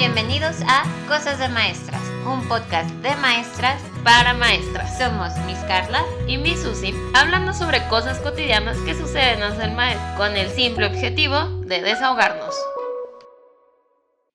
Bienvenidos a Cosas de Maestras, un podcast de maestras para maestras. Somos Miss Carla y Miss Susi, hablando sobre cosas cotidianas que suceden en el maestro, con el simple objetivo de desahogarnos.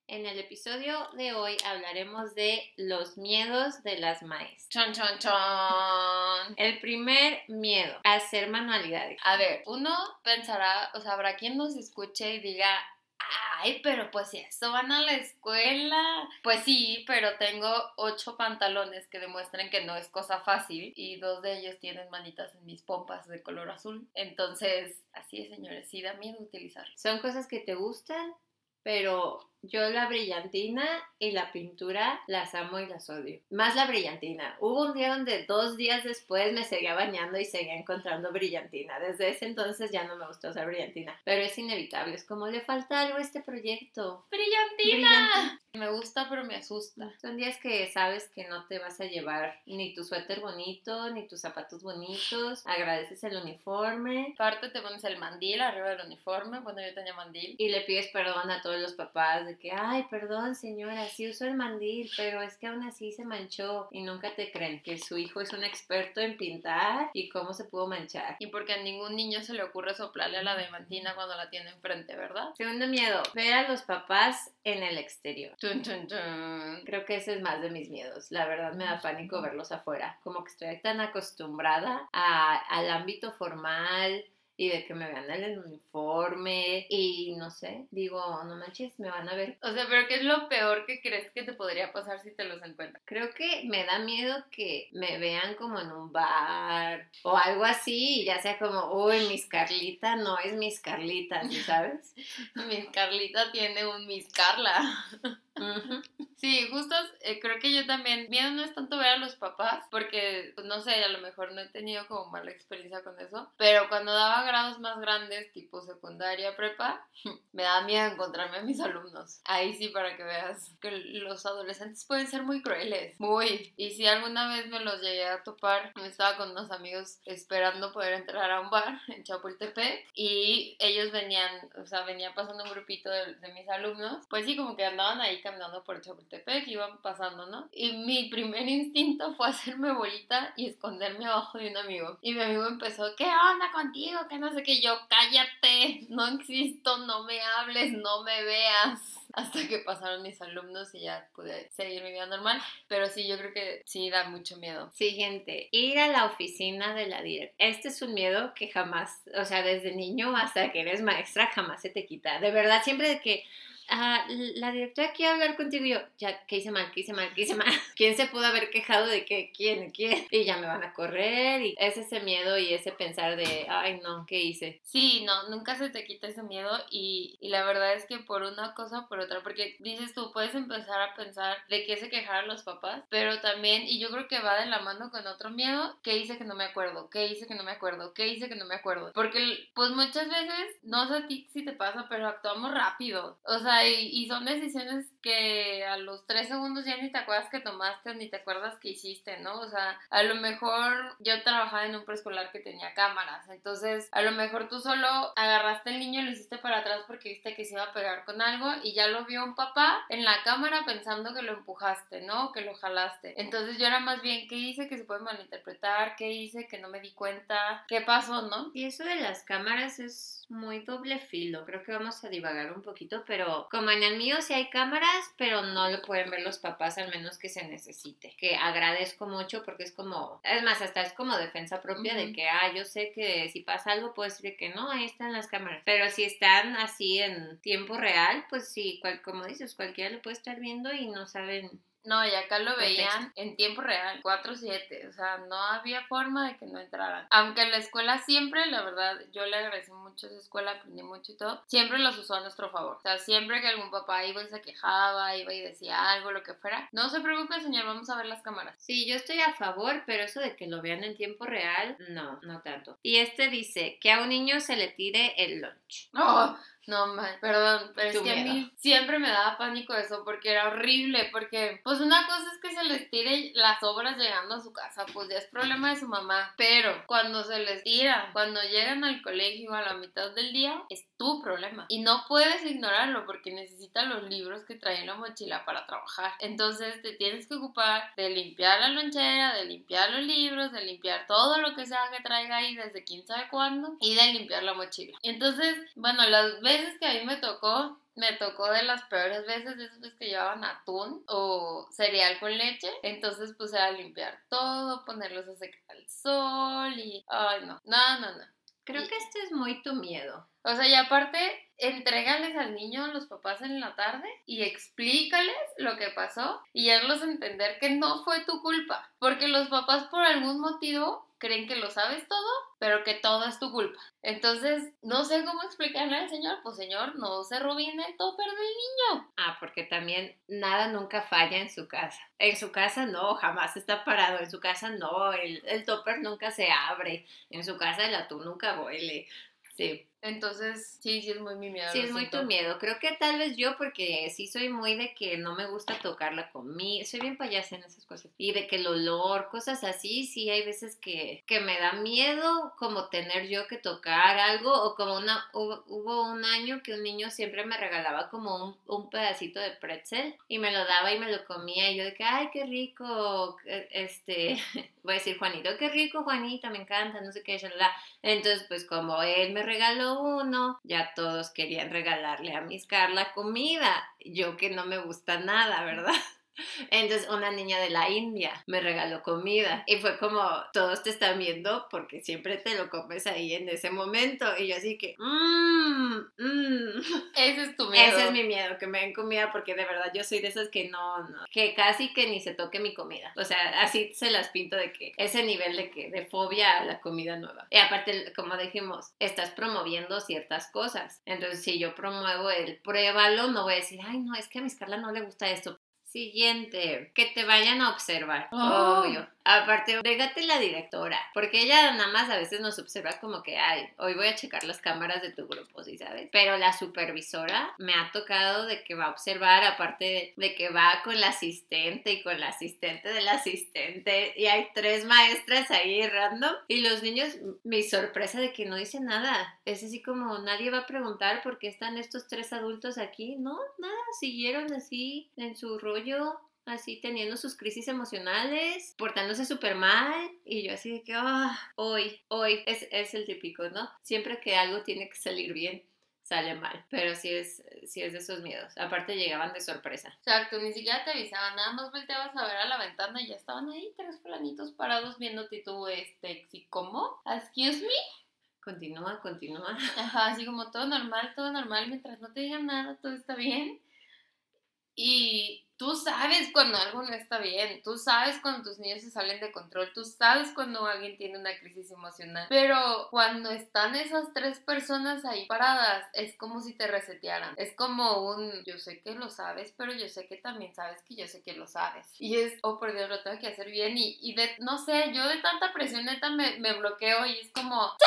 En el episodio de hoy hablaremos de los miedos de las maestras. Chon, chon, chon. El primer miedo, hacer manualidades. A ver, uno pensará, o sea, habrá quien nos escuche y diga, Ay, pero pues si eso van a la escuela. Pues sí, pero tengo ocho pantalones que demuestran que no es cosa fácil y dos de ellos tienen manitas en mis pompas de color azul. Entonces, así es, señores, sí da miedo utilizar. Son cosas que te gustan, pero yo la brillantina y la pintura las amo y las odio. Más la brillantina. Hubo un día donde dos días después me seguía bañando y seguía encontrando brillantina. Desde ese entonces ya no me gustó usar brillantina. Pero es inevitable. Es como le falta algo a este proyecto. ¡Brillantina! Me gusta, pero me asusta. Son días que sabes que no te vas a llevar ni tu suéter bonito, ni tus zapatos bonitos. Agradeces el uniforme. Aparte te pones el mandil arriba del uniforme. Bueno, yo tenía mandil. Y le pides perdón a todos los papás de que, ay, perdón señora, sí uso el mandil, pero es que aún así se manchó y nunca te creen que su hijo es un experto en pintar y cómo se pudo manchar. Y porque a ningún niño se le ocurre soplarle a la demantina cuando la tiene enfrente, ¿verdad? Segundo miedo, ver a los papás en el exterior. Tun, tun, tun. Creo que ese es más de mis miedos. La verdad me da pánico verlos afuera. Como que estoy tan acostumbrada a, al ámbito formal, y de que me vean en el uniforme y no sé, digo, no manches, me van a ver. O sea, pero ¿qué es lo peor que crees que te podría pasar si te los encuentras? Creo que me da miedo que me vean como en un bar o algo así y ya sea como, uy, Miss Carlita no es Miss Carlita, ¿sabes? Miss Carlita tiene un Miss Carla. Sí, justo eh, creo que yo también, miedo no es tanto ver a los papás, porque pues, no sé, a lo mejor no he tenido como mala experiencia con eso, pero cuando daba grados más grandes, tipo secundaria, prepa, me da miedo encontrarme a mis alumnos. Ahí sí, para que veas que los adolescentes pueden ser muy crueles, muy. Y si alguna vez me los llegué a topar, me estaba con unos amigos esperando poder entrar a un bar en Chapultepec y ellos venían, o sea, venía pasando un grupito de, de mis alumnos, pues sí, como que andaban ahí caminando por Chapultepec, iban pasando, ¿no? Y mi primer instinto fue hacerme bolita y esconderme abajo de un amigo. Y mi amigo empezó, ¿qué onda contigo? Que no sé qué, yo, cállate, no existo, no me hables, no me veas. Hasta que pasaron mis alumnos y ya pude seguir mi vida normal. Pero sí, yo creo que sí da mucho miedo. Siguiente, ir a la oficina de la directora. Este es un miedo que jamás, o sea, desde niño hasta que eres maestra, jamás se te quita. De verdad, siempre que ah, la directora quiere hablar contigo y yo, ya, ¿qué hice mal? ¿Qué hice mal? ¿Qué hice mal? ¿Quién se pudo haber quejado de que quién? ¿Quién? Y ya me van a correr y es ese miedo y ese pensar de, ay no, ¿qué hice? Sí, no, nunca se te quita ese miedo y, y la verdad es que por una cosa o por otra, porque dices tú, puedes empezar a pensar de qué se quejaron los papás, pero también, y yo creo que va de la mano con otro miedo, ¿qué hice que no me acuerdo? ¿Qué hice que no me acuerdo? ¿Qué hice que no me acuerdo? Porque pues muchas veces, no sé a ti si te pasa, pero actuamos rápido. O sea, y, son decisiones que a los tres segundos ya ni te acuerdas que tomaste ni te acuerdas que hiciste, ¿no? O sea, a lo mejor yo trabajaba en un preescolar que tenía cámaras, entonces a lo mejor tú solo agarraste el niño y lo hiciste para atrás porque viste que se iba a pegar con algo y ya lo vio un papá en la cámara pensando que lo empujaste, ¿no? Que lo jalaste. Entonces yo era más bien, ¿qué hice que se puede malinterpretar? ¿Qué hice que no me di cuenta? ¿Qué pasó, no? Y eso de las cámaras es muy doble filo. Creo que vamos a divagar un poquito, pero como en el mío sí hay cámaras, pero no lo pueden ver los papás al menos que se necesite. Que agradezco mucho porque es como, es más, hasta es como defensa propia de que, ah, yo sé que si pasa algo puedo decir que no, ahí están las cámaras. Pero si están así en tiempo real, pues sí, cual, como dices, cualquiera lo puede estar viendo y no saben No, y acá lo veían en tiempo real, 4-7, o sea, no había forma de que no entraran. Aunque en la escuela siempre, la verdad, yo le agradecí mucho a esa escuela, aprendí mucho y todo, siempre los usó a nuestro favor. O sea, siempre que algún papá iba y se quejaba, iba y decía algo, lo que fuera, no se preocupe, señor, vamos a ver las cámaras. Sí, yo estoy a favor, pero eso de que lo vean en tiempo real, no, no tanto. Y este dice que a un niño se le tire el lunch. ¡Oh! No, mal, perdón, pero es que a mí siempre me daba pánico eso porque era horrible, porque pues una cosa es que se les tire las obras llegando a su casa, pues ya es problema de su mamá, pero cuando se les tira, cuando llegan al colegio a la mitad del día, es tu problema y no puedes ignorarlo porque necesitan los libros que traen en la mochila para trabajar. Entonces te tienes que ocupar de limpiar la lonchera, de limpiar los libros, de limpiar todo lo que sea que traiga ahí desde quién sabe cuándo y de limpiar la mochila. Entonces, bueno, las veces que a mí me tocó, me tocó de las peores veces, esas veces que llevaban atún o cereal con leche. Entonces puse a limpiar todo, ponerlos a secar al sol y... Ay, no, no, no, no. Creo Y- que este es muy tu miedo. O sea, y aparte, entrégales al niño a los papás en la tarde y explícales lo que pasó y hazlos entender que no fue tu culpa. Porque los papás por algún motivo creen que lo sabes todo, pero que todo es tu culpa. Entonces, no sé cómo explicarle al señor, pues señor, no se robine el topper del niño. Ah, porque también nada nunca falla en su casa. En su casa no, jamás está parado. En su casa no, el, el topper nunca se abre. En su casa el atún nunca huele. Sí, Entonces, sí, sí es muy mi miedo. sí, es muy tu miedo. Creo que tal vez yo, porque sí soy muy de que no me gusta tocar la comida. Soy bien payasa en esas cosas. Y de que el olor, cosas así, sí hay veces que, que me da miedo como tener yo que tocar algo. O como una, hubo, hubo un año que un niño siempre me regalaba como un, un pedacito de pretzel y me lo daba y me lo comía. Y yo de que, ay, qué rico. eh, Este, voy a decir Juanito, qué rico, Juanita, me encanta, no sé qué. Entonces, pues como él me regaló uno, ya todos querían regalarle a Miss Carla comida. Yo que no me gusta nada, ¿verdad? Entonces una niña de la India me regaló comida y fue como todos te están viendo porque siempre te lo comes ahí en ese momento y yo así que mmm, mmm. Ese es tu miedo. Ese es mi miedo, que me den comida, porque de verdad yo soy de esas que no, no, que casi que ni se toque mi comida. O sea, así se las pinto de que ese nivel de que, de fobia a la comida nueva. Y aparte, como dijimos, estás promoviendo ciertas cosas. Entonces, si yo promuevo el pruébalo, no voy a decir, ay, no, es que a Miss Carla no le gusta esto. Siguiente, que te vayan a observar. Oh. Obvio. Aparte, régate la directora, porque ella nada más a veces nos observa como que, ay, hoy voy a checar las cámaras de tu grupo, ¿sí sabes? Pero la supervisora me ha tocado de que va a observar, aparte de que va con la asistente y con la asistente del asistente, y hay tres maestras ahí random, y los niños, mi sorpresa de que no dicen nada, es así como nadie va a preguntar por qué están estos tres adultos aquí, no, nada, siguieron así en su rollo así teniendo sus crisis emocionales, portándose súper mal, y yo así de que, ah, hoy, hoy, es, es el típico, ¿no? Siempre que algo tiene que salir bien, sale mal, pero sí es, sí es de esos miedos. Aparte llegaban de sorpresa. Exacto, ni siquiera te avisaban, nada más volteabas a ver a la ventana y ya estaban ahí tres planitos parados viéndote y tú, este, ¿sí, ¿cómo? ¿Excuse me? Continúa, continúa. Ajá, así como todo normal, todo normal, mientras no te digan nada, todo está bien. Y tú sabes cuando algo no está bien, tú sabes cuando tus niños se salen de control, tú sabes cuando alguien tiene una crisis emocional, pero cuando están esas tres personas ahí paradas, es como si te resetearan, es como un, yo sé que lo sabes, pero yo sé que también sabes que yo sé que lo sabes. Y es, oh por Dios, lo tengo que hacer bien y, y de, no sé, yo de tanta presión neta me, me bloqueo y es como, ¡Ya,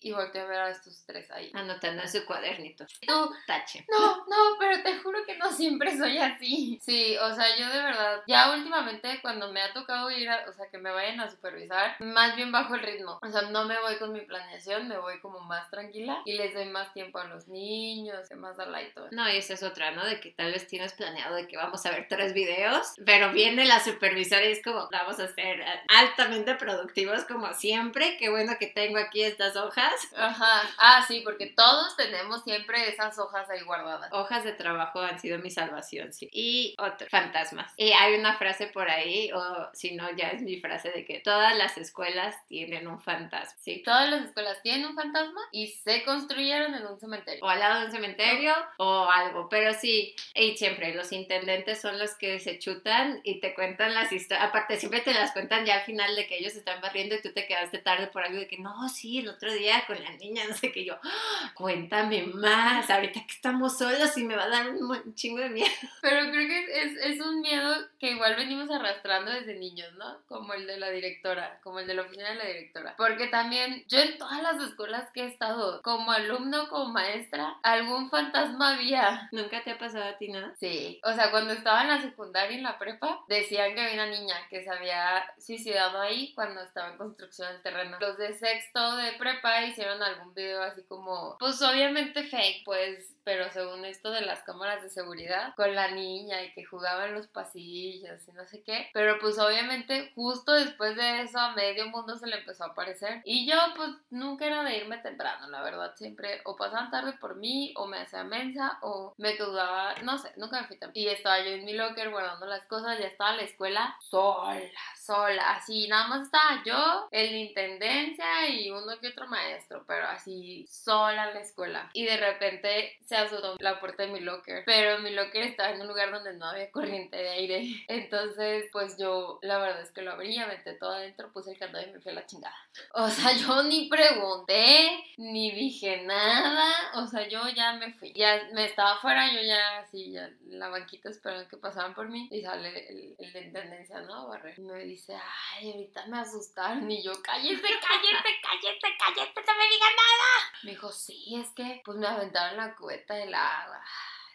Y volteo a ver a estos tres ahí. Anotando en su cuadernito. Tú, Tache. no, no, pero te juro que no siempre soy así. Sí, o sea, yo de verdad, ya últimamente cuando me ha tocado ir, a, o sea, que me vayan a supervisar, más bien bajo el ritmo. O sea, no me voy con mi planeación, me voy como más tranquila y les doy más tiempo a los niños, que más a y todo. No, y esa es otra, ¿no? De que tal vez tienes planeado de que vamos a ver tres videos, pero viene la supervisora y es como, vamos a ser altamente productivos como siempre. Qué bueno que tengo aquí estas hojas. Ajá, ah, sí, porque todos tenemos siempre esas hojas ahí guardadas. Hojas de trabajo han sido mi salvación, sí. Y otro, fantasmas. Y hay una frase por ahí, o si no, ya es mi frase de que todas las escuelas tienen un fantasma, sí. Todas las escuelas tienen un fantasma y se construyeron en un cementerio. O al lado de un cementerio o algo, pero sí, y siempre los intendentes son los que se chutan y te cuentan las historias, aparte siempre te las cuentan ya al final de que ellos están barriendo y tú te quedaste tarde por algo de que no, sí, el otro día con la niña, no sé qué yo, "Ah, cuéntame más, ahorita que estamos solos y me va a dar un chingo de miedo. Pero creo que es, es, un miedo que igual venimos arrastrando desde niños, ¿no? Como el de la directora, como el de la oficina de la directora. Porque también yo en todas las escuelas que he estado, como alumno, como maestra, algún fantasma había. ¿Nunca te ha pasado a ti nada? Sí. O sea, cuando estaba en la secundaria y en la prepa, decían que había una niña que se había suicidado ahí cuando estaba en construcción del terreno. Los de sexto de prepa hicieron algún video así como, pues obviamente fake, pues pero según esto de las cámaras de seguridad, con la niña y que jugaba en los pasillos y no sé qué. Pero pues obviamente justo después de eso a medio mundo se le empezó a aparecer. Y yo pues nunca era de irme temprano, la verdad. Siempre o pasaban tarde por mí o me hacía mensa o me quedaba, no sé, nunca me fui temprano. Y estaba yo en mi locker guardando las cosas, ya estaba la escuela sola, sola. Así nada más estaba yo, el intendencia y uno que otro maestro, pero así sola en la escuela. Y de repente se azotó la puerta de mi locker, pero mi locker estaba en un lugar donde no había corriente de aire. Entonces, pues yo la verdad es que lo abrí, metí todo adentro, puse el candado y me fui a la chingada. O sea, yo ni pregunté, ni dije nada, o sea, yo ya me fui. Ya me estaba afuera, yo ya así, ya en la banquita esperando que pasaban por mí y sale el, de intendencia, ¿no? Barrer. Y me dice, ay, ahorita me asustaron y yo, cállese, cállese, cállese, cállese, no me diga nada. Me dijo, sí, es que pues me aventaron la cubeta del agua.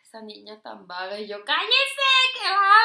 Esa niña tan vaga. Y yo, cállese, que va,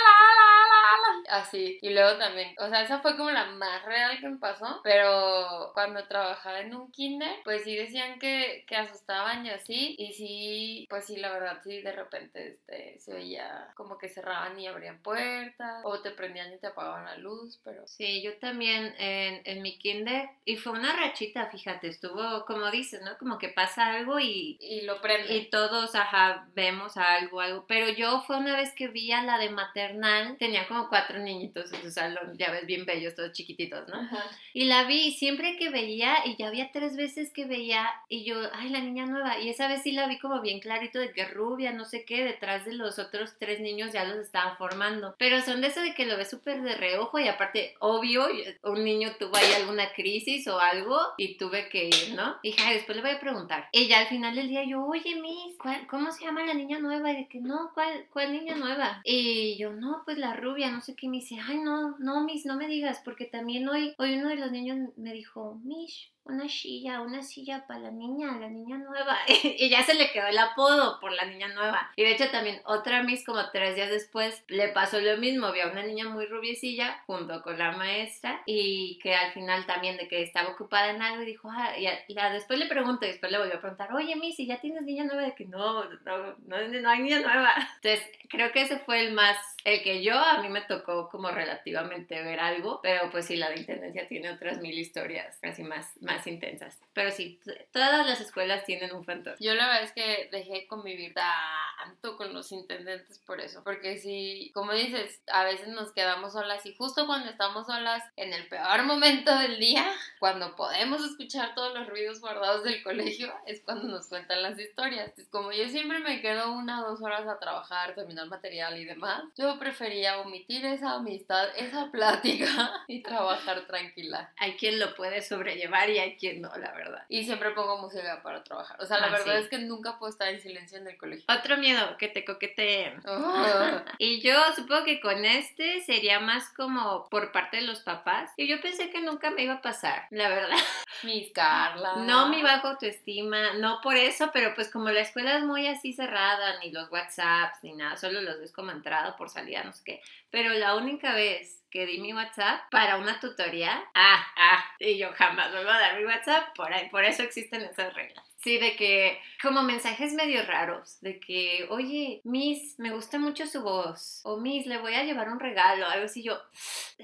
Así. Y luego también, o sea, esa fue como la más real que me pasó. Pero cuando trabajaba en un kinder, pues sí decían que, que asustaban y así. Y sí, pues sí, la verdad, sí, de repente este, se oía como que cerraban y abrían puertas. O te prendían y te apagaban la luz, pero... Sí, yo también en, en mi kinder. Y fue una rachita, fíjate, estuvo, como dices, ¿no? Como que pasa algo y... Y lo prende. Y todos, ajá, vemos algo, algo. Pero yo fue una vez que vi a la de maternal, tenía como cuatro niñitos en su salón, ya ves, bien bellos, todos chiquititos, ¿no? Y la vi siempre que veía, y ya había tres veces que veía, y yo, ay, la niña nueva, y esa vez sí la vi como bien clarito de que rubia, no sé qué, detrás de los otros tres niños ya los estaban formando. Pero son de eso de que lo ves súper de reojo, y aparte, obvio, un niño tuvo ahí alguna crisis o algo, y tuve que ir, ¿no? Y ja, después le voy a preguntar. Y ya al final del día yo, oye, Miss, ¿cómo se llama la niña nueva? Y de que, no, ¿cuál, cuál niña nueva? Y yo, no, pues la rubia, no sé qué, me dice, ay, no, no, Miss, no me digas, porque también hoy, hoy uno de los niños me dijo, Mish, una silla, una silla para la niña, la niña nueva. y ya se le quedó el apodo por la niña nueva. Y de hecho también otra Miss como tres días después le pasó lo mismo. Había una niña muy rubiecilla junto con la maestra y que al final también de que estaba ocupada en algo y dijo, ah, y después le pregunto y después le volvió a preguntar, oye Miss, ¿y ya tienes niña nueva? De que no, no, no, no hay niña nueva. Entonces creo que ese fue el más, el que yo a mí me tocó como relativamente ver algo, pero pues sí, la de Intendencia tiene otras mil historias casi más más intensas. Pero sí, todas las escuelas tienen un fantasma. Yo la verdad es que dejé convivir tanto con los intendentes por eso. Porque si, como dices, a veces nos quedamos solas y justo cuando estamos solas, en el peor momento del día, cuando podemos escuchar todos los ruidos guardados del colegio, es cuando nos cuentan las historias. Como yo siempre me quedo una o dos horas a trabajar, terminar material y demás, yo prefería omitir esa amistad, esa plática y trabajar tranquila. Hay quien lo puede sobrellevar y hay quien no, la verdad. Y siempre pongo música para trabajar. O sea, la ah, verdad es que nunca puedo estar en silencio en el colegio. Otro miedo, que te coqueteen. Oh. y yo supongo que con este sería más como por parte de los papás. Y yo pensé que nunca me iba a pasar, la verdad. Mis Carla. No mi bajo autoestima, no por eso, pero pues como la escuela es muy así cerrada, ni los WhatsApps, ni nada, solo los ves como entrada por salida, no sé qué. Pero la única vez que di mi WhatsApp para una tutoría. Ah, ah, y yo jamás vuelvo a dar mi WhatsApp, por ahí, por eso existen esas reglas. Sí, de que como mensajes medio raros, de que, oye, Miss, me gusta mucho su voz, o Miss, le voy a llevar un regalo, algo así, yo,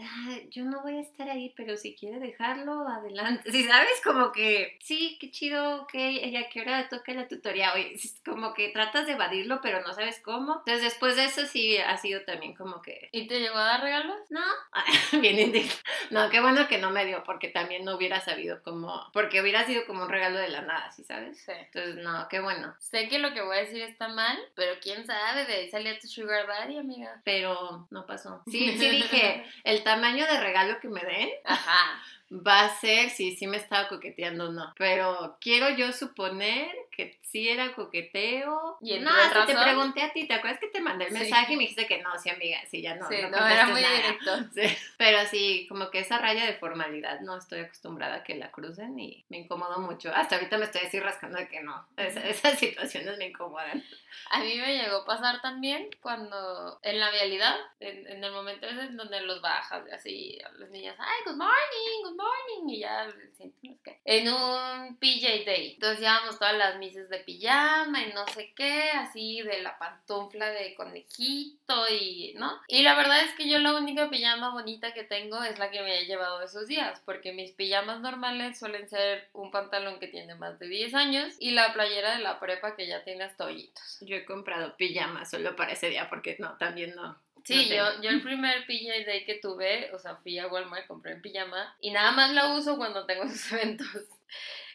ah, yo no voy a estar ahí, pero si quiere dejarlo, adelante. Si sabes, como que, sí, qué chido, ok, ella que hora toca la tutoría, oye, como que tratas de evadirlo, pero no sabes cómo. Entonces, después de eso sí ha sido también como que... ¿Y te llegó a dar regalos? No, bien indignado. No, qué bueno que no me dio, porque también no hubiera sabido cómo, porque hubiera sido como un regalo de la nada, ¿sí sabes? Sí. Entonces, no, qué bueno. Sé que lo que voy a decir está mal, pero quién sabe, de ahí salía tu sugar daddy, amiga. Pero no pasó. Sí, sí dije, el tamaño de regalo que me den. Ajá. Va a ser si sí me estaba coqueteando o no. Pero quiero yo suponer que sí era coqueteo. ¿Y no, hasta te pregunté a ti, ¿te acuerdas que te mandé el Sí. mensaje y me dijiste que no, sí, amiga, sí, ya no. Sí, no, no, era muy nada. directo. Sí. Pero sí, como que esa raya de formalidad no estoy acostumbrada a que la crucen y me incomodo mucho. Hasta ahorita me estoy así rascando de que no. Esa- esas situaciones me incomodan. A mí me llegó a pasar también cuando en la vialidad, en, en el momento ese en donde los bajas, así, los niños, ay, good morning, good morning, y ya, en un PJ Day. Entonces llevamos todas las mises de pijama y no sé qué, así de la pantufla de conejito y, ¿no? Y la verdad es que yo la única pijama bonita que tengo es la que me he llevado esos días, porque mis pijamas normales suelen ser un pantalón que tiene más de 10 años y la playera de la prepa que ya tiene hasta hoyitos. Yo he comprado pijamas solo para ese día porque no, también no. Sí, no yo, yo el primer PJ Day que tuve, o sea, fui a Walmart, compré en pijama y nada más la uso cuando tengo esos eventos.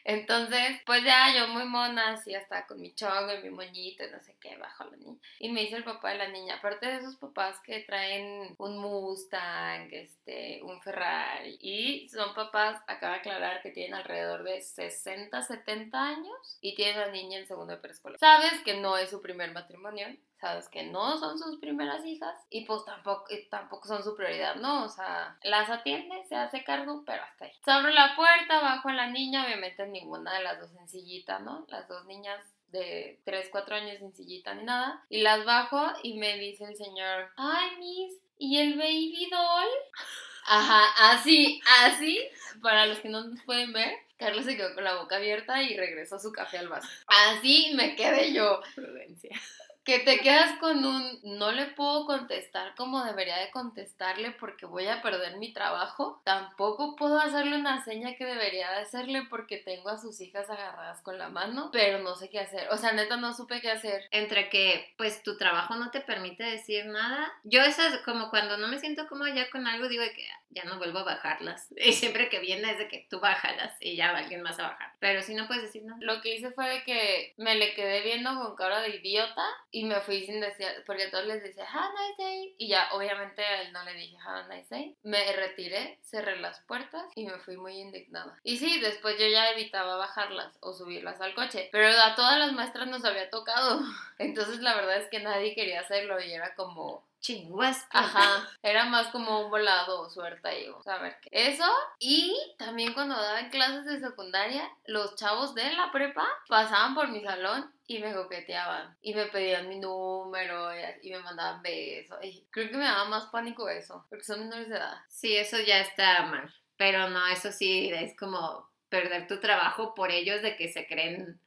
Entonces, pues ya yo muy mona, así hasta con mi chongo y mi moñito y no sé qué, bajo la niña. Y me dice el papá de la niña, aparte de esos papás que traen un Mustang, este, un Ferrari, y son papás, acaba de aclarar que tienen alrededor de 60, 70 años y tienen a la niña en segundo de preescolar. Sabes que no es su primer matrimonio, sabes que no son sus primeras hijas y pues tampoco, y tampoco son su prioridad, ¿no? O sea, las atiende, se hace cargo, pero hasta ahí. Se abre la puerta, bajo a la niña, obviamente ninguna de las dos en sillita, ¿no? Las dos niñas de 3, 4 años sin ni nada. Y las bajo y me dice el señor, ay, Miss, ¿y el baby doll? Ajá, así, así, para los que no nos pueden ver, Carlos se quedó con la boca abierta y regresó su café al vaso. Así me quedé yo Prudencia. Que te quedas con un no le puedo contestar como debería de contestarle porque voy a perder mi trabajo. Tampoco puedo hacerle una seña que debería de hacerle porque tengo a sus hijas agarradas con la mano, pero no sé qué hacer. O sea, neta no supe qué hacer. Entre que, pues, tu trabajo no te permite decir nada. Yo esas, como cuando no me siento como ya con algo, digo que "Ah, ya no vuelvo a bajarlas. Y siempre que viene es de que tú bájalas y ya va alguien más a bajar. Pero si no puedes decir nada. Lo que hice fue de que me le quedé viendo con cara de idiota y me fui sin decir, porque todos les decía, have a nice day. Y ya, obviamente a él no le dije, have a nice day. Me retiré, cerré las puertas y me fui muy indignada. Y sí, después yo ya evitaba bajarlas o subirlas al coche. Pero a todas las maestras nos había tocado. Entonces la verdad es que nadie quería hacerlo y era como, Chinguas. Ajá, era más como un volado o suerte o sea, a ver qué. Eso, y también cuando daban clases de secundaria, los chavos de la prepa pasaban por mi salón y me coqueteaban y me pedían mi número y, y me mandaban besos. Y creo que me daba más pánico eso, porque son menores de edad. Sí, eso ya está mal. Pero no, eso sí es como perder tu trabajo por ellos de que se creen,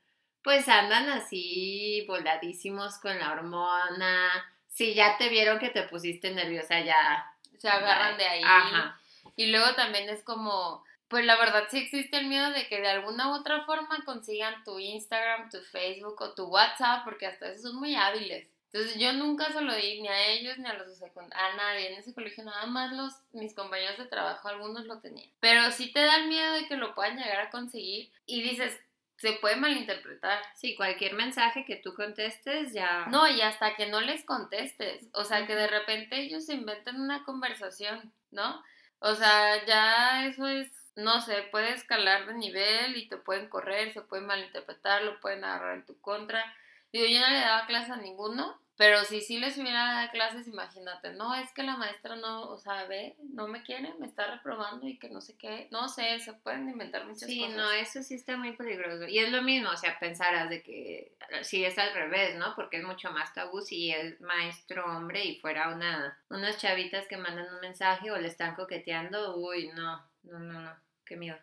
pues andan así voladísimos con la hormona. Si ya te vieron que te pusiste nerviosa, ya. Se agarran de ahí. Ajá. Y luego también es como, pues la verdad sí existe el miedo de que de alguna u otra forma consigan tu Instagram, tu Facebook o tu WhatsApp, porque hasta eso son muy hábiles. Entonces yo nunca se lo di ni a ellos ni a los a nadie en ese colegio, nada más los mis compañeros de trabajo, algunos lo tenían. Pero sí te da el miedo de que lo puedan llegar a conseguir y dices, se puede malinterpretar. Sí, cualquier mensaje que tú contestes ya. No, y hasta que no les contestes. O sea, que de repente ellos se inventen una conversación, ¿no? O sea, ya eso es, no sé, puede escalar de nivel y te pueden correr, se pueden malinterpretar, lo pueden agarrar en tu contra. Digo, yo no le daba clase a ninguno, pero si sí les hubiera dado clases, imagínate, no, es que la maestra no, o sea, ve, no me quiere, me está reprobando y que no sé qué, no sé, se pueden inventar muchas Sí, cosas. no, eso sí está muy peligroso. Y es lo mismo, o sea, pensarás de que si es al revés, ¿no? Porque es mucho más tabú si es maestro hombre y fuera una, unas chavitas que mandan un mensaje o le están coqueteando, uy, no, no, no, no, qué miedo.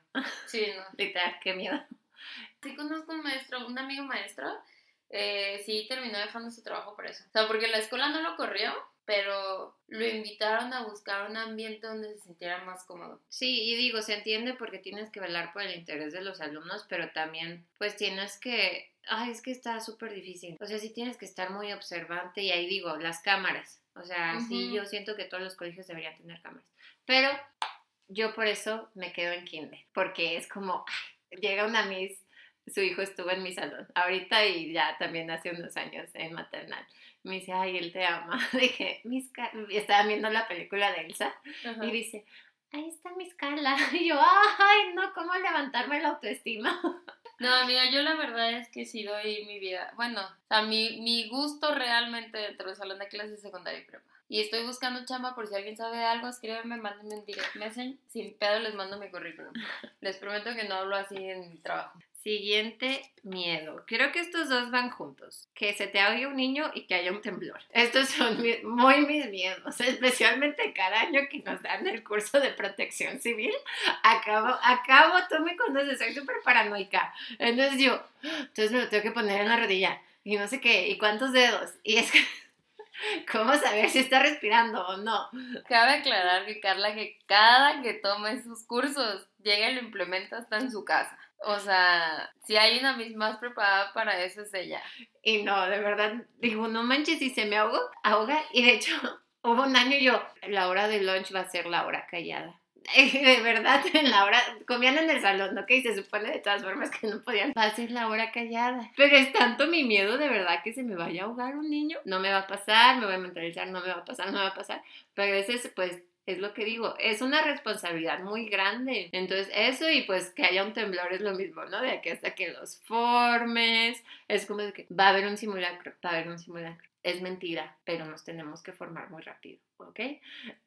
Sí, no. Literal, qué miedo. Sí conozco un maestro, un amigo maestro, eh, sí terminó dejando su trabajo por eso. O sea, porque la escuela no lo corrió, pero lo invitaron a buscar un ambiente donde se sintiera más cómodo. Sí, y digo, se entiende porque tienes que velar por el interés de los alumnos, pero también, pues tienes que, ay, es que está súper difícil. O sea, sí tienes que estar muy observante y ahí digo, las cámaras. O sea, sí, yo siento que todos los colegios deberían tener cámaras. Pero yo por eso me quedo en kinder, porque es como, ay, llega una miss, su hijo estuvo en mi salón, ahorita y ya también hace unos años en maternal. Me dice, ay, él te ama. Dije, mis, ca-", estaba viendo la película de Elsa Ajá. y dice, ahí está mi escala. Y yo, ay, no, ¿cómo levantarme la autoestima? No, amiga, yo la verdad es que sí doy mi vida. Bueno, o sea, mi, mi gusto realmente dentro del salón de clases secundaria y prepa. Y estoy buscando chamba por si alguien sabe algo, escríbeme, mándenme un direct message. Sin pedo les mando mi currículum. Les prometo que no hablo así en mi trabajo. Siguiente miedo. Creo que estos dos van juntos. Que se te ahogue un niño y que haya un temblor. Estos son muy mis miedos, especialmente cada año que nos dan el curso de protección civil. Acabo, acabo, tú me conoces, soy súper paranoica. Entonces yo, entonces me lo tengo que poner en la rodilla y no sé qué, y cuántos dedos. Y es que ¿Cómo saber si está respirando o no? Cabe aclarar que Carla, que cada que toma esos cursos, llega y lo implementa hasta en su casa. O sea, si hay una misma más preparada para eso es ella. Y no, de verdad, digo, no manches, si se me ahogo, ahoga. Y de hecho, hubo un año yo, la hora de lunch va a ser la hora callada. de verdad, en la hora, comían en el salón, ¿no? Que se supone de todas formas que no podían. Va a ser la hora callada. Pero es tanto mi miedo de verdad que se me vaya a ahogar un niño. No me va a pasar, me voy a mentalizar, no me va a pasar, no me va a pasar. Pero ese es, pues, es lo que digo, es una responsabilidad muy grande. Entonces, eso y pues que haya un temblor es lo mismo, ¿no? De aquí hasta que los formes, es como de que va a haber un simulacro, va a haber un simulacro. Es mentira, pero nos tenemos que formar muy rápido, ¿ok?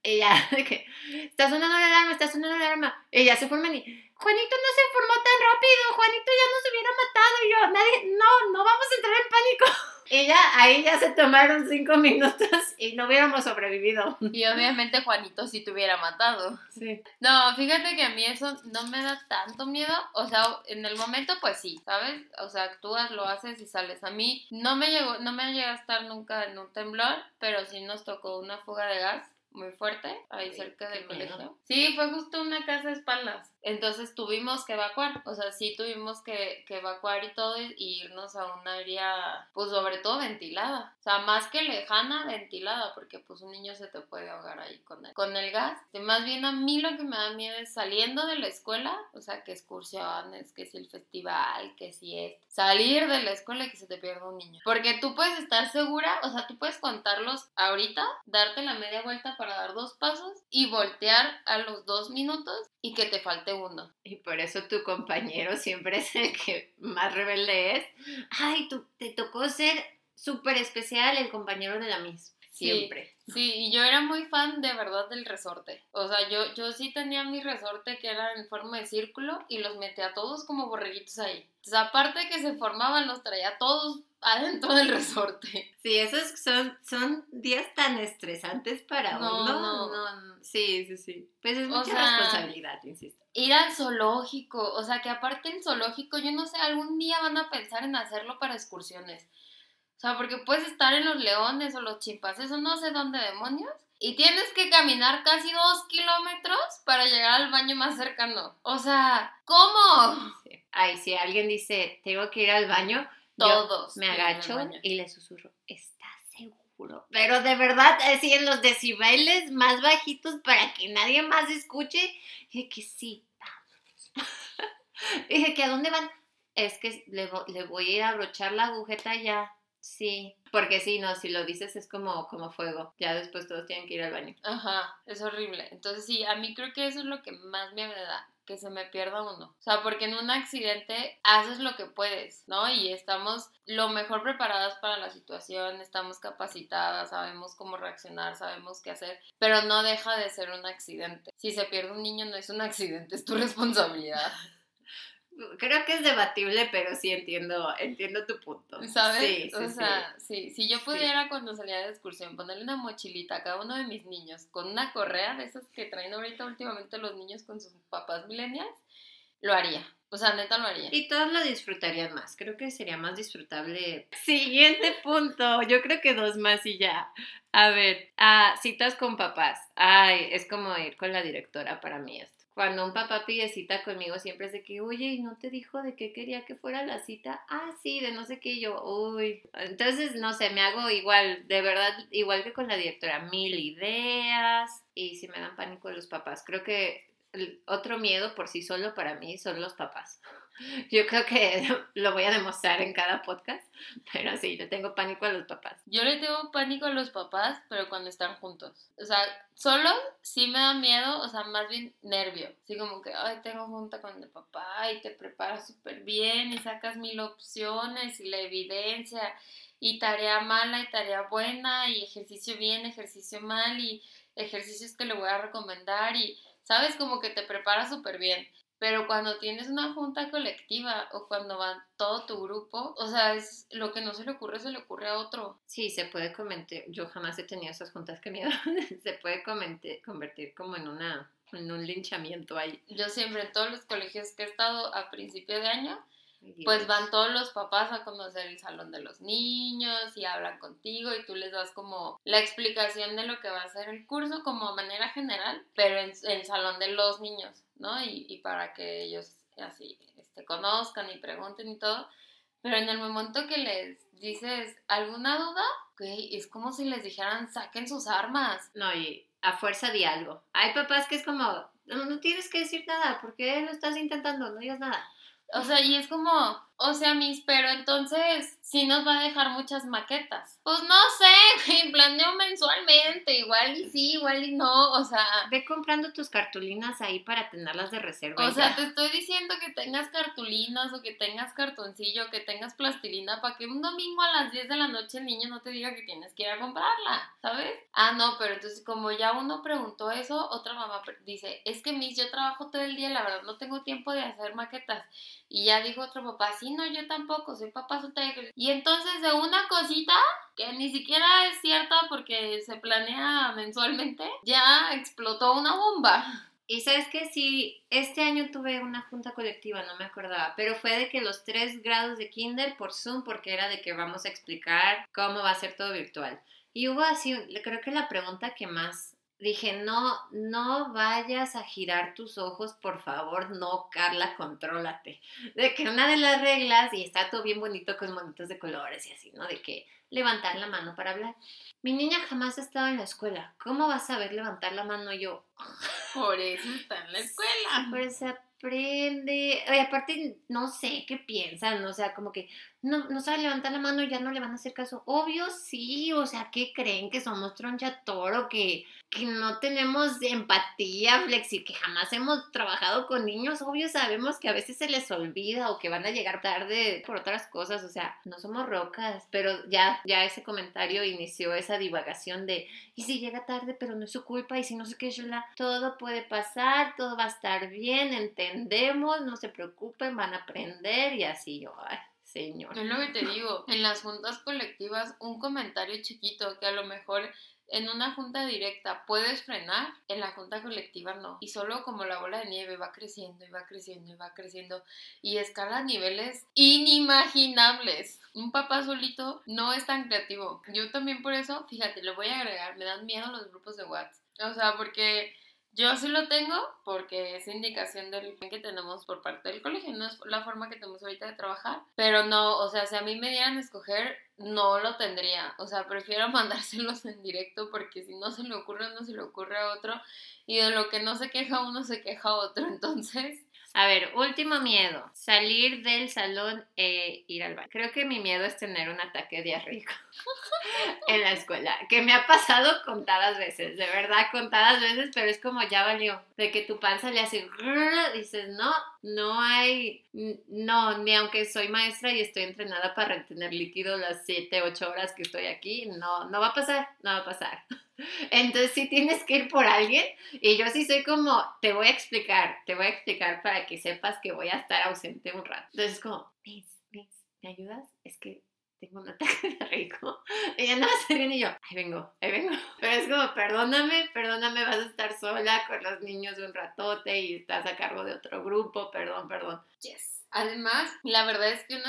Y ya, de que está sonando la alarma, está sonando la alarma. Y ya se forman y, Juanito no se formó tan rápido, Juanito ya nos hubiera matado. Y yo, nadie, no, no vamos a entrar en pánico. Y ya, ahí ya se tomaron cinco minutos y no hubiéramos sobrevivido. Y obviamente Juanito sí te hubiera matado. Sí. No, fíjate que a mí eso no me da tanto miedo. O sea, en el momento pues sí, ¿sabes? O sea, actúas, lo haces y sales. A mí no me llegó, no me llegado a estar nunca en un temblor, pero sí nos tocó una fuga de gas muy fuerte ahí cerca del colegio. Sí, fue justo una casa de espaldas. Entonces tuvimos que evacuar, o sea, sí tuvimos que, evacuar y todo y irnos a un área, pues sobre todo ventilada. O sea, más que lejana, ventilada, porque pues un niño se te puede ahogar ahí con el, con el gas. Y más bien a mí lo que me da miedo es saliendo de la escuela, o sea, que excursiones, que si el festival, que si es salir de la escuela y que se te pierda un niño. Porque tú puedes estar segura, o sea, tú puedes contarlos ahorita, darte la media vuelta para dar dos pasos y voltear a los dos minutos y que te falte Y por eso tu compañero siempre es el que más rebelde es. Ay, tú, te tocó ser súper especial el compañero de la Miss. Siempre. Sí, y yo era muy fan de verdad del resorte. O sea, yo, yo sí tenía mi resorte que era en forma de círculo y los metía todos como borreguitos ahí. Entonces, aparte de que se formaban, los traía todos adentro del resorte. Sí, esos son, son días tan estresantes para uno. No, no, Sí, sí, sí. Pues es mucha responsabilidad, insisto. Ir al zoológico, o sea, que aparte el zoológico, yo no sé, algún día van a pensar en hacerlo para excursiones. O sea, porque puedes estar en los leones o los chimpancés o no sé dónde demonios. Y tienes que caminar casi dos kilómetros para llegar al baño más cercano. O sea, ¿cómo? Ay, si alguien dice, tengo que ir al baño, todos. me agacho y le susurro, ¿estás seguro? Pero de verdad, así en los decibeles más bajitos para que nadie más escuche. Y dije que sí, vamos. dije que ¿a dónde van? Es que le, le voy a ir a abrochar la agujeta ya. Sí, porque sí, no, si lo dices es como, como fuego. Ya después todos tienen que ir al baño. Ajá, es horrible. Entonces sí, a mí creo que eso es lo que más me da que se me pierda uno. O sea, porque en un accidente haces lo que puedes, ¿no? Y estamos lo mejor preparadas para la situación, estamos capacitadas, sabemos cómo reaccionar, sabemos qué hacer, pero no deja de ser un accidente. Si se pierde un niño no es un accidente, es tu responsabilidad. Creo que es debatible, pero sí entiendo, entiendo tu punto. ¿Sabes? Sí, o sea, sí. Si yo pudiera cuando salía de excursión ponerle una mochilita a cada uno de mis niños con una correa de esas que traen ahorita últimamente los niños con sus papás millennials, lo haría. O sea, neta lo haría. Y todos lo disfrutarían más. Creo que sería más disfrutable. Siguiente punto. Yo creo que dos más y ya. A ver, a citas con papás. Ay, es como ir con la directora para mí esto cuando un papá pide cita conmigo siempre es de que, oye, ¿y no te dijo de qué quería que fuera la cita? Ah, sí, de no sé qué, yo, uy. Entonces, no sé, me hago igual, de verdad, igual que con la directora, mil ideas y si me dan pánico los papás. Creo que otro miedo por sí solo para mí son los papás. Yo creo que lo voy a demostrar en cada podcast, pero sí, le tengo pánico a los papás. Yo le tengo pánico a los papás, pero cuando están juntos. O sea, solo sí me da miedo, o sea, más bien nervio. Así como que, ay, tengo junta con el papá y te preparas súper bien y sacas mil opciones y la evidencia y tarea mala y tarea buena y ejercicio bien, ejercicio mal y ejercicios que le voy a recomendar y, ¿sabes? Como que te preparas súper bien. Pero cuando tienes una junta colectiva o cuando va todo tu grupo, o sea, es lo que no se le ocurre, se le ocurre a otro. Sí, se puede comentar. Yo jamás he tenido esas juntas que miedo. se puede convertir como en una en un linchamiento ahí. Yo siempre en todos los colegios que he estado a principio de año, pues van todos los papás a conocer el salón de los niños y hablan contigo y tú les das como la explicación de lo que va a ser el curso como manera general, pero en el salón de los niños, ¿no? Y, y para que ellos así este, conozcan y pregunten y todo. Pero en el momento que les dices alguna duda, okay, es como si les dijeran saquen sus armas. No, y a fuerza de algo. Hay papás que es como, no, no tienes que decir nada, ¿por qué lo estás intentando? No digas nada. O sea, y es como, o sea, mis, pero entonces sí nos va a dejar muchas maquetas. Pues no sé, planeo mensualmente, igual y sí, igual y no, o sea. Ve comprando tus cartulinas ahí para tenerlas de reserva. O sea, te estoy diciendo que tengas cartulinas o que tengas cartoncillo, que tengas plastilina para que un domingo a las 10 de la noche el niño no te diga que tienes que ir a comprarla, ¿sabes? Ah, no, pero entonces como ya uno preguntó eso, otra mamá dice, es que mis, yo trabajo todo el día, la verdad no tengo tiempo de hacer maquetas. Y ya dijo otro papá, sí, no, yo tampoco, soy papá soltero. Y entonces de una cosita que ni siquiera es cierta porque se planea mensualmente, ya explotó una bomba. Y sabes que sí, este año tuve una junta colectiva, no me acordaba, pero fue de que los tres grados de kinder por Zoom, porque era de que vamos a explicar cómo va a ser todo virtual. Y hubo así, creo que la pregunta que más dije, no, no vayas a girar tus ojos, por favor, no, Carla, contrólate. De que una de las reglas, y está todo bien bonito con monitos de colores y así, ¿no? De que levantar la mano para hablar. Mi niña jamás ha estado en la escuela. ¿Cómo vas a saber levantar la mano yo? Por eso está en la escuela. Por eso aprende. Y aparte, no sé qué piensan, o sea, como que no, no sabe levantar la mano ya no le van a hacer caso. Obvio sí, o sea, ¿qué creen que somos troncha-toro? Que, que no tenemos empatía, flexi, que jamás hemos trabajado con niños. Obvio sabemos que a veces se les olvida o que van a llegar tarde por otras cosas, o sea, no somos rocas, pero ya, ya ese comentario inició esa divagación de, y si llega tarde, pero no es su culpa, y si no sé qué, todo puede pasar, todo va a estar bien, entendemos, no se preocupen, van a aprender y así yo, ay señor. Es lo que te digo, en las juntas colectivas, un comentario chiquito que a lo mejor en una junta directa puedes frenar, en la junta colectiva no. Y solo como la bola de nieve va creciendo y va creciendo y va creciendo y escala niveles inimaginables. Un papá solito no es tan creativo. Yo también por eso, fíjate, lo voy a agregar, me dan miedo los grupos de WhatsApp. O sea, porque yo sí lo tengo porque es indicación del que tenemos por parte del colegio, no es la forma que tenemos ahorita de trabajar, pero no, o sea, si a mí me dieran a escoger, no lo tendría, o sea, prefiero mandárselos en directo porque si no se le ocurre uno, se le ocurre a otro y de lo que no se queja uno, se queja otro, entonces a ver, último miedo, salir del salón e ir al baño. Creo que mi miedo es tener un ataque diarreico en la escuela, que me ha pasado contadas veces, de verdad contadas veces, pero es como ya valió, de que tu panza le hace, dices, no, no hay, no, ni aunque soy maestra y estoy entrenada para retener líquido las 7, 8 horas que estoy aquí, no, no va a pasar, no va a pasar. Entonces sí tienes que ir por alguien y yo sí soy como, te voy a explicar, te voy a explicar para que sepas que voy a estar ausente un rato. Entonces como, ¿me ayudas? Es que tengo un ataque de rico. Ya no se viene y yo, ahí vengo, ahí vengo. Pero es como, perdóname, perdóname, vas a estar sola con los niños de un ratote y estás a cargo de otro grupo, perdón, perdón. Yes. Además, la verdad es que uno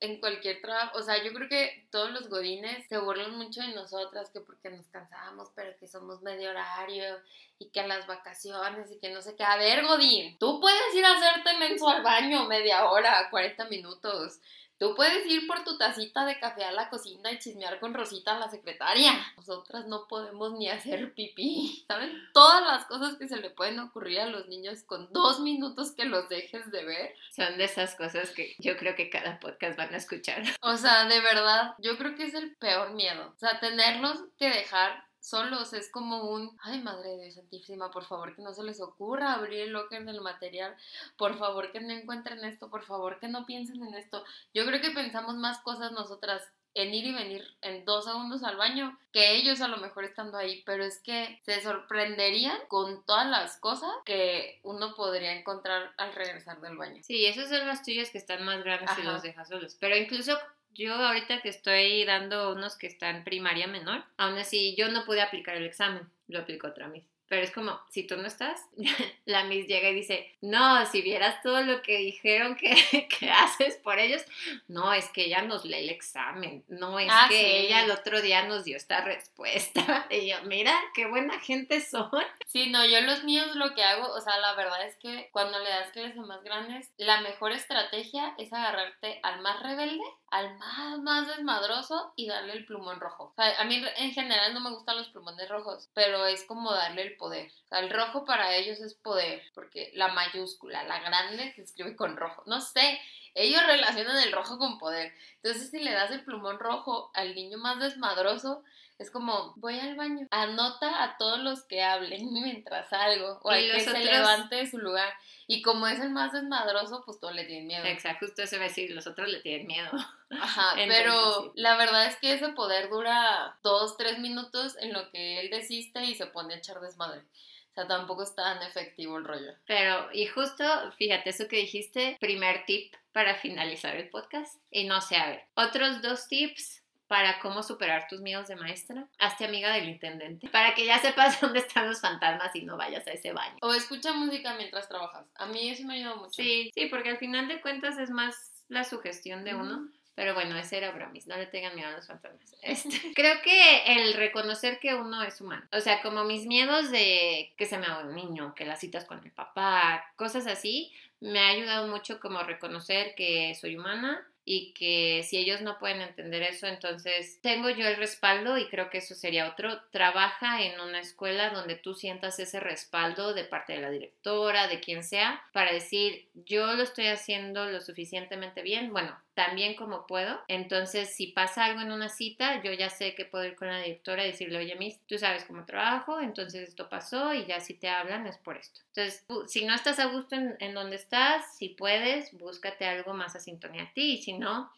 en cualquier trabajo, o sea, yo creo que todos los godines se burlan mucho de nosotras, que porque nos cansamos, pero que somos medio horario y que las vacaciones y que no sé qué. A ver, godín, tú puedes ir a hacerte menso al baño media hora, 40 minutos Tú puedes ir por tu tacita de café a la cocina y chismear con Rosita, la secretaria. Nosotras no podemos ni hacer pipí. ¿Saben? Todas las cosas que se le pueden ocurrir a los niños con dos minutos que los dejes de ver. Son de esas cosas que yo creo que cada podcast van a escuchar. O sea, de verdad, yo creo que es el peor miedo. O sea, tenerlos que dejar solos, es como un, ay madre de Dios santísima, por favor que no se les ocurra abrir el locker del material, por favor que no encuentren esto, por favor que no piensen en esto. Yo creo que pensamos más cosas nosotras en ir y venir en dos segundos al baño que ellos a lo mejor estando ahí, pero es que se sorprenderían con todas las cosas que uno podría encontrar al regresar del baño. Sí, esos son los tuyos que están más grandes y los dejas solos, pero incluso yo ahorita que estoy dando unos que están primaria menor, aún así yo no pude aplicar el examen, lo aplicó otra vez. Pero es como, si tú no estás, la Miss llega y dice, no, si vieras todo lo que dijeron que, que haces por ellos, no, es que ella nos lee el examen, no es ah, que ella el otro día nos dio esta respuesta. Y yo, mira, qué buena gente son. Sí, no, yo los míos lo que hago, o sea, la verdad es que cuando le das clases a más grandes, la mejor estrategia es agarrarte al más rebelde, al más, más desmadroso y darle el plumón rojo. O sea, a mí en general no me gustan los plumones rojos, pero es como darle el poder. O sea, el rojo para ellos es poder, porque la mayúscula, la grande, se escribe con rojo. No sé, ellos relacionan el rojo con poder. Entonces, si le das el plumón rojo al niño más desmadroso, es como, voy al baño, anota a todos los que hablen mientras salgo, o al que se levante de su lugar. Y como es el más desmadroso, pues todos le tienen miedo. Exacto, justo eso decir, los otros le tienen miedo. Ajá, pero la verdad es que ese poder dura dos, tres minutos en lo que él desiste y se pone a echar desmadre. O sea, tampoco es tan efectivo el rollo. Pero, y justo, fíjate, eso que dijiste, primer tip para finalizar el podcast. Y no sé, a ver, otros dos tips para cómo superar tus miedos de maestra. Hazte amiga del intendente para que ya sepas dónde están los fantasmas y no vayas a ese baño. O escucha música mientras trabajas. A mí eso me ayuda mucho. Sí, sí, porque al final de cuentas es más la sugestión de uno. Pero bueno, ese era bromis, no le tengan miedo a los fantasmas. Este, creo que el reconocer que uno es humano, o sea, como mis miedos de que se me haga un niño, que las citas con el papá, cosas así, me ha ayudado mucho como reconocer que soy humana, y que si ellos no pueden entender eso, entonces tengo yo el respaldo y creo que eso sería otro. Trabaja en una escuela donde tú sientas ese respaldo de parte de la directora, de quien sea, para decir, yo lo estoy haciendo lo suficientemente bien, bueno, también como puedo. Entonces, si pasa algo en una cita, yo ya sé que puedo ir con la directora y decirle, oye, Miss, tú sabes cómo trabajo, entonces esto pasó y ya si te hablan es por esto. Entonces, si no estás a gusto en, en donde estás, si puedes, búscate algo más a sintonía a ti y si no,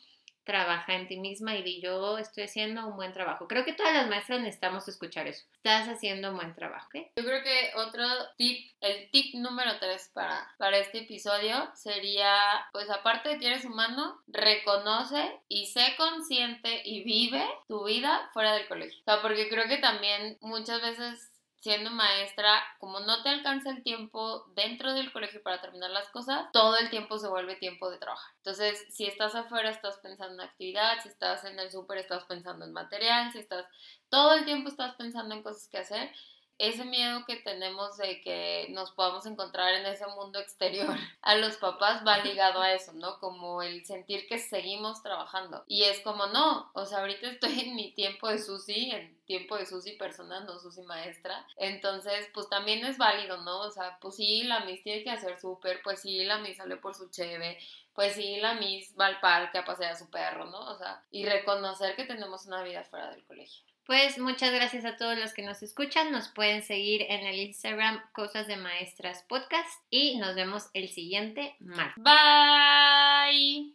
trabaja en ti misma y di yo estoy haciendo un buen trabajo. Creo que todas las maestras necesitamos escuchar eso. Estás haciendo un buen trabajo. Yo creo que otro tip, el tip número tres para, para este episodio sería, pues aparte de que eres humano, reconoce y sé consciente y vive tu vida fuera del colegio. Porque creo que también muchas veces siendo maestra, como no te alcanza el tiempo dentro del colegio para terminar las cosas, todo el tiempo se vuelve tiempo de trabajar. Entonces, si estás afuera, estás pensando en actividad, si estás en el súper, estás pensando en material, si estás todo el tiempo estás pensando en cosas que hacer ese miedo que tenemos de que nos podamos encontrar en ese mundo exterior a los papás va ligado a eso, ¿no? Como el sentir que seguimos trabajando. Y es como, no, o sea, ahorita estoy en mi tiempo de Susi, en tiempo de Susi persona, no Susi maestra. Entonces, pues también es válido, ¿no? O sea, pues sí, la Miss tiene que hacer súper, pues sí, la Miss sale por su cheve, pues sí, la Miss va al parque a pasear a su perro, ¿no? O sea, y reconocer que tenemos una vida fuera del colegio. Pues muchas gracias a todos los que nos escuchan. Nos pueden seguir en el Instagram Cosas de Maestras Podcast y nos vemos el siguiente martes. Bye.